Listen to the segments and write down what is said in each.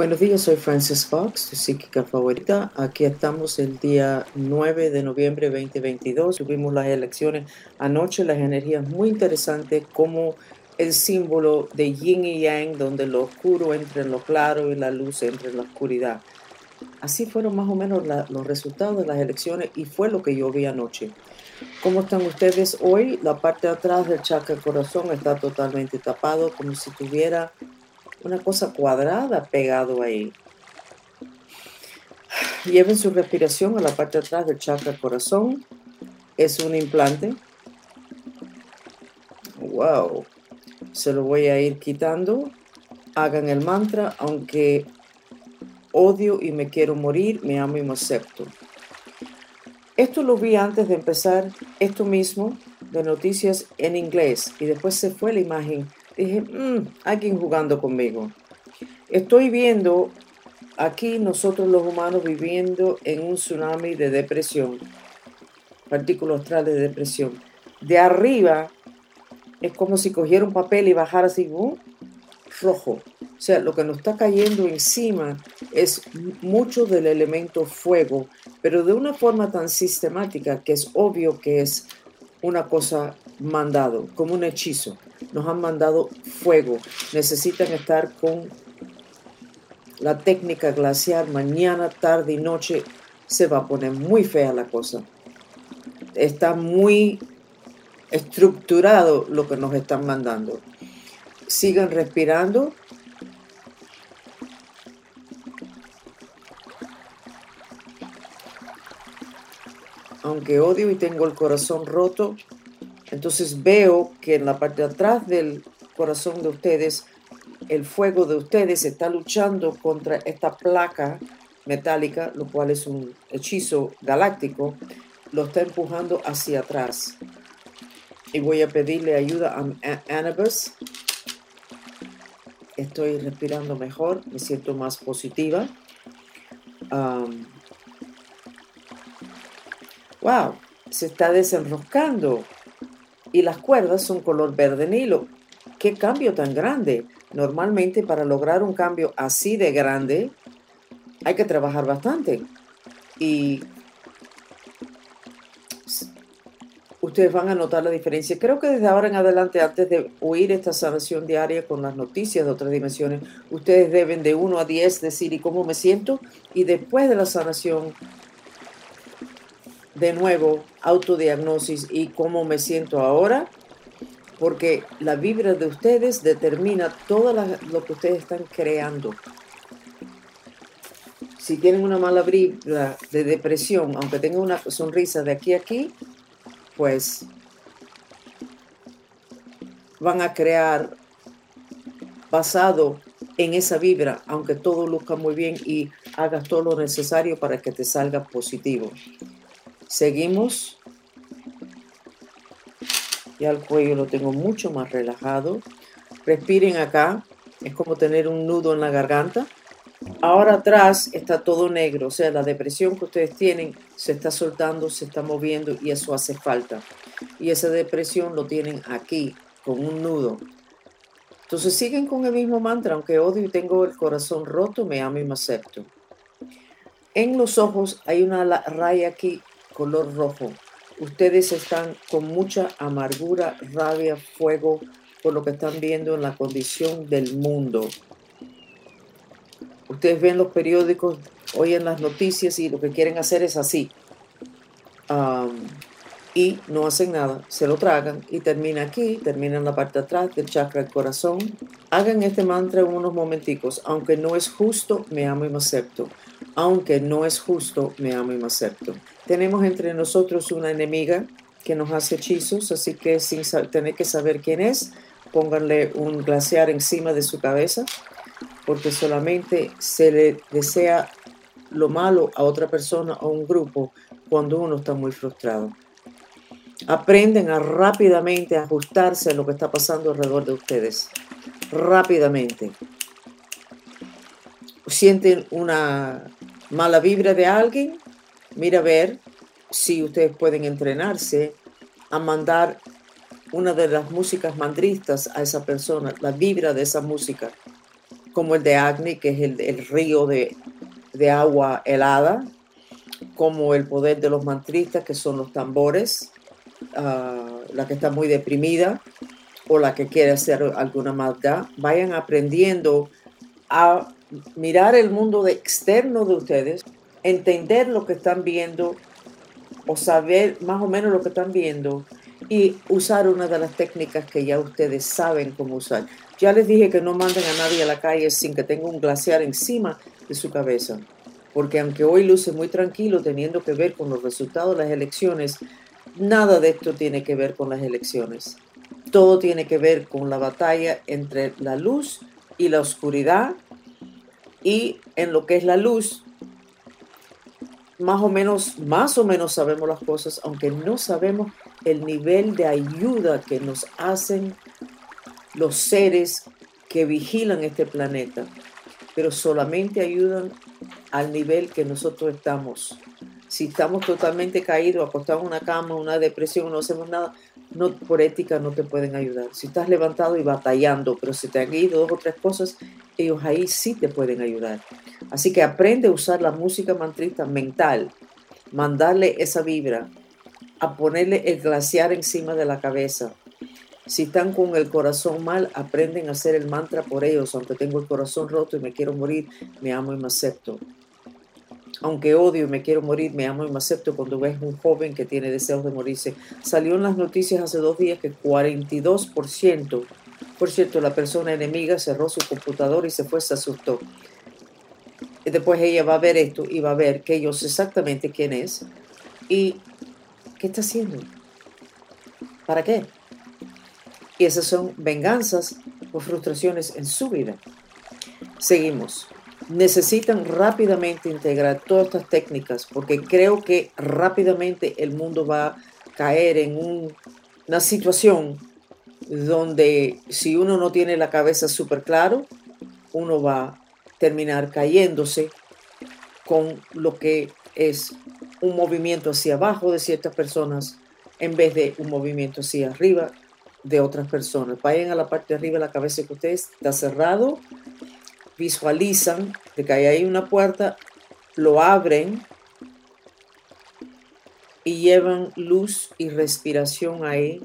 Buenos días, soy Frances Fox, tu psíquica favorita. Aquí estamos el día 9 de noviembre de 2022. Tuvimos las elecciones anoche, las energías muy interesantes, como el símbolo de yin y yang, donde lo oscuro entra en lo claro y la luz entra en la oscuridad. Así fueron más o menos los resultados de las elecciones y fue lo que yo vi anoche. ¿Cómo están ustedes hoy? La parte de atrás del chakra corazón está totalmente tapado, como si tuviera una cosa cuadrada pegado ahí. Lleven su respiración a la parte de atrás del chakra corazón. Es un implante. Wow. Se lo voy a ir quitando. Hagan el mantra, aunque odio y me quiero morir, me amo y me acepto. Esto lo vi antes de empezar esto mismo de noticias en inglés y después se fue la imagen dije, mmm, alguien jugando conmigo. Estoy viendo aquí nosotros los humanos viviendo en un tsunami de depresión, partículas astrales de depresión. De arriba es como si cogiera un papel y bajara así, uh, rojo. O sea, lo que nos está cayendo encima es mucho del elemento fuego, pero de una forma tan sistemática que es obvio que es una cosa mandado, como un hechizo nos han mandado fuego. Necesitan estar con la técnica glacial mañana, tarde y noche. Se va a poner muy fea la cosa. Está muy estructurado lo que nos están mandando. Sigan respirando. Aunque odio y tengo el corazón roto, entonces veo que en la parte de atrás del corazón de ustedes, el fuego de ustedes está luchando contra esta placa metálica, lo cual es un hechizo galáctico, lo está empujando hacia atrás. Y voy a pedirle ayuda a Anubis. Estoy respirando mejor, me siento más positiva. wow, se está desenroscando y las cuerdas son color verde nilo. ¿Qué cambio tan grande? Normalmente para lograr un cambio así de grande hay que trabajar bastante. Y ustedes van a notar la diferencia. Creo que desde ahora en adelante, antes de oír esta sanación diaria con las noticias de otras dimensiones, ustedes deben de 1 a 10 decir y cómo me siento. Y después de la sanación, de nuevo autodiagnosis y cómo me siento ahora, porque la vibra de ustedes determina todo lo que ustedes están creando. Si tienen una mala vibra de depresión, aunque tengan una sonrisa de aquí a aquí, pues van a crear basado en esa vibra, aunque todo luzca muy bien y hagas todo lo necesario para que te salga positivo. Seguimos. Ya el cuello lo tengo mucho más relajado. Respiren acá. Es como tener un nudo en la garganta. Ahora atrás está todo negro, o sea, la depresión que ustedes tienen se está soltando, se está moviendo y eso hace falta. Y esa depresión lo tienen aquí, con un nudo. Entonces siguen con el mismo mantra, aunque odio y tengo el corazón roto, me amo y me acepto. En los ojos hay una raya aquí color rojo. Ustedes están con mucha amargura, rabia, fuego por lo que están viendo en la condición del mundo. Ustedes ven los periódicos, oyen las noticias y lo que quieren hacer es así. y no hacen nada, se lo tragan y termina aquí, termina en la parte atrás del chakra del corazón. Hagan este mantra unos momenticos. Aunque no es justo, me amo y me acepto. Aunque no es justo, me amo y me acepto. Tenemos entre nosotros una enemiga que nos hace hechizos, así que sin tener que saber quién es, pónganle un glaciar encima de su cabeza, porque solamente se le desea lo malo a otra persona o un grupo cuando uno está muy frustrado. Aprenden a rápidamente ajustarse a lo que está pasando alrededor de ustedes. Rápidamente. Sienten una mala vibra de alguien, mira a ver si ustedes pueden entrenarse a mandar una de las músicas mandristas a esa persona, la vibra de esa música, como el de Agni, que es el, río de, de agua helada, como el poder de los mantristas, que son los tambores, ah, la que está muy deprimida o la que quiere hacer alguna maldad, vayan aprendiendo a mirar el mundo de externo de ustedes, entender lo que están viendo o saber más o menos lo que están viendo y usar una de las técnicas que ya ustedes saben cómo usar. Ya les dije que no manden a nadie a la calle sin que tenga un glaciar encima de su cabeza porque aunque hoy luce muy tranquilo teniendo que ver con los resultados de las elecciones, nada de esto tiene que ver con las elecciones. Todo tiene que ver con la batalla entre la luz y la oscuridad y en lo que es la luz, más o menos, más o menos sabemos las cosas, aunque no sabemos el nivel de ayuda que nos hacen los seres que vigilan este planeta, pero solamente ayudan al nivel que nosotros estamos. Si estamos totalmente caídos, acostados en una cama, una depresión, no hacemos nada, no, por ética no te pueden ayudar. Si estás levantado y batallando, pero si te han ido dos o tres cosas, ellos ahí sí te pueden ayudar. Así que aprende a usar la música mantrista mental, mandarle esa vibra, a ponerle el glaciar encima de la cabeza, si están con el corazón mal, aprenden a hacer el mantra por ellos. Aunque tengo el corazón roto y me quiero morir, me amo y me acepto. Aunque odio y me quiero morir, me amo y me acepto cuando ves un joven que tiene deseos de morirse. Salió en las noticias hace dos días que 42%, por cierto, la persona enemiga cerró su computador y se fue, se asustó. Y después ella va a ver esto y va a ver que ellos exactamente quién es y qué está haciendo. ¿Para qué? Y esas son venganzas o frustraciones en su vida. Seguimos. Necesitan rápidamente integrar todas estas técnicas porque creo que rápidamente el mundo va a caer en una situación donde si uno no tiene la cabeza súper claro, uno va a terminar cayéndose con lo que es un movimiento hacia abajo de ciertas personas en vez de un movimiento hacia arriba de otras personas. Vayan a la parte de arriba de la cabeza que usted está cerrado, visualizan de que hay ahí una puerta, lo abren y llevan luz y respiración ahí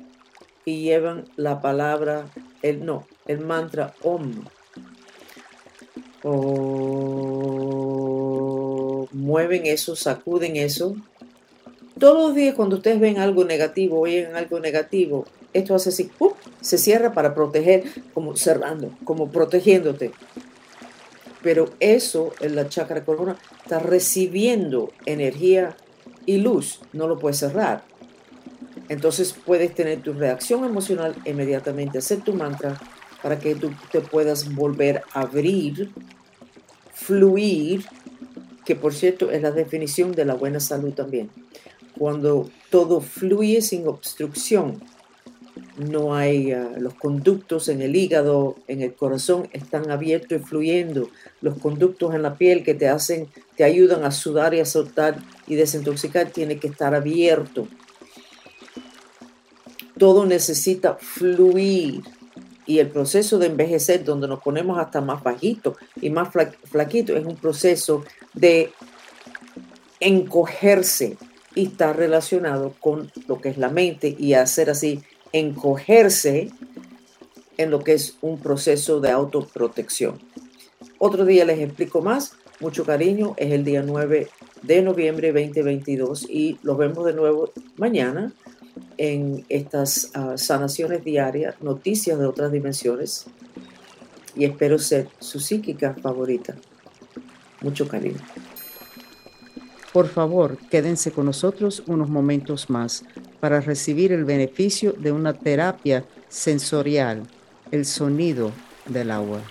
y llevan la palabra, el no, el mantra OM. O mueven eso, sacuden eso. Todos los días cuando ustedes ven algo negativo, oyen algo negativo, esto hace así, se cierra para proteger, como cerrando, como protegiéndote. Pero eso en la chakra corona está recibiendo energía y luz, no lo puedes cerrar. Entonces puedes tener tu reacción emocional inmediatamente, hacer tu mantra para que tú te puedas volver a abrir, fluir, que por cierto es la definición de la buena salud también. Cuando todo fluye sin obstrucción, no hay, ah, los conductos en el hígado, en el corazón están abiertos y fluyendo. Los conductos en la piel que te hacen, te ayudan a sudar y a soltar y desintoxicar, tiene que estar abierto. Todo necesita fluir. Y el proceso de envejecer, donde nos ponemos hasta más bajitos y más flaquitos, es un proceso de encogerse y está relacionado con lo que es la mente y hacer así encogerse en lo que es un proceso de autoprotección. Otro día les explico más. Mucho cariño. Es el día 9 de noviembre 2022 y los vemos de nuevo mañana en estas ah, sanaciones diarias, noticias de otras dimensiones. Y espero ser su psíquica favorita. Mucho cariño. Por favor, quédense con nosotros unos momentos más para recibir el beneficio de una terapia sensorial, el sonido del agua.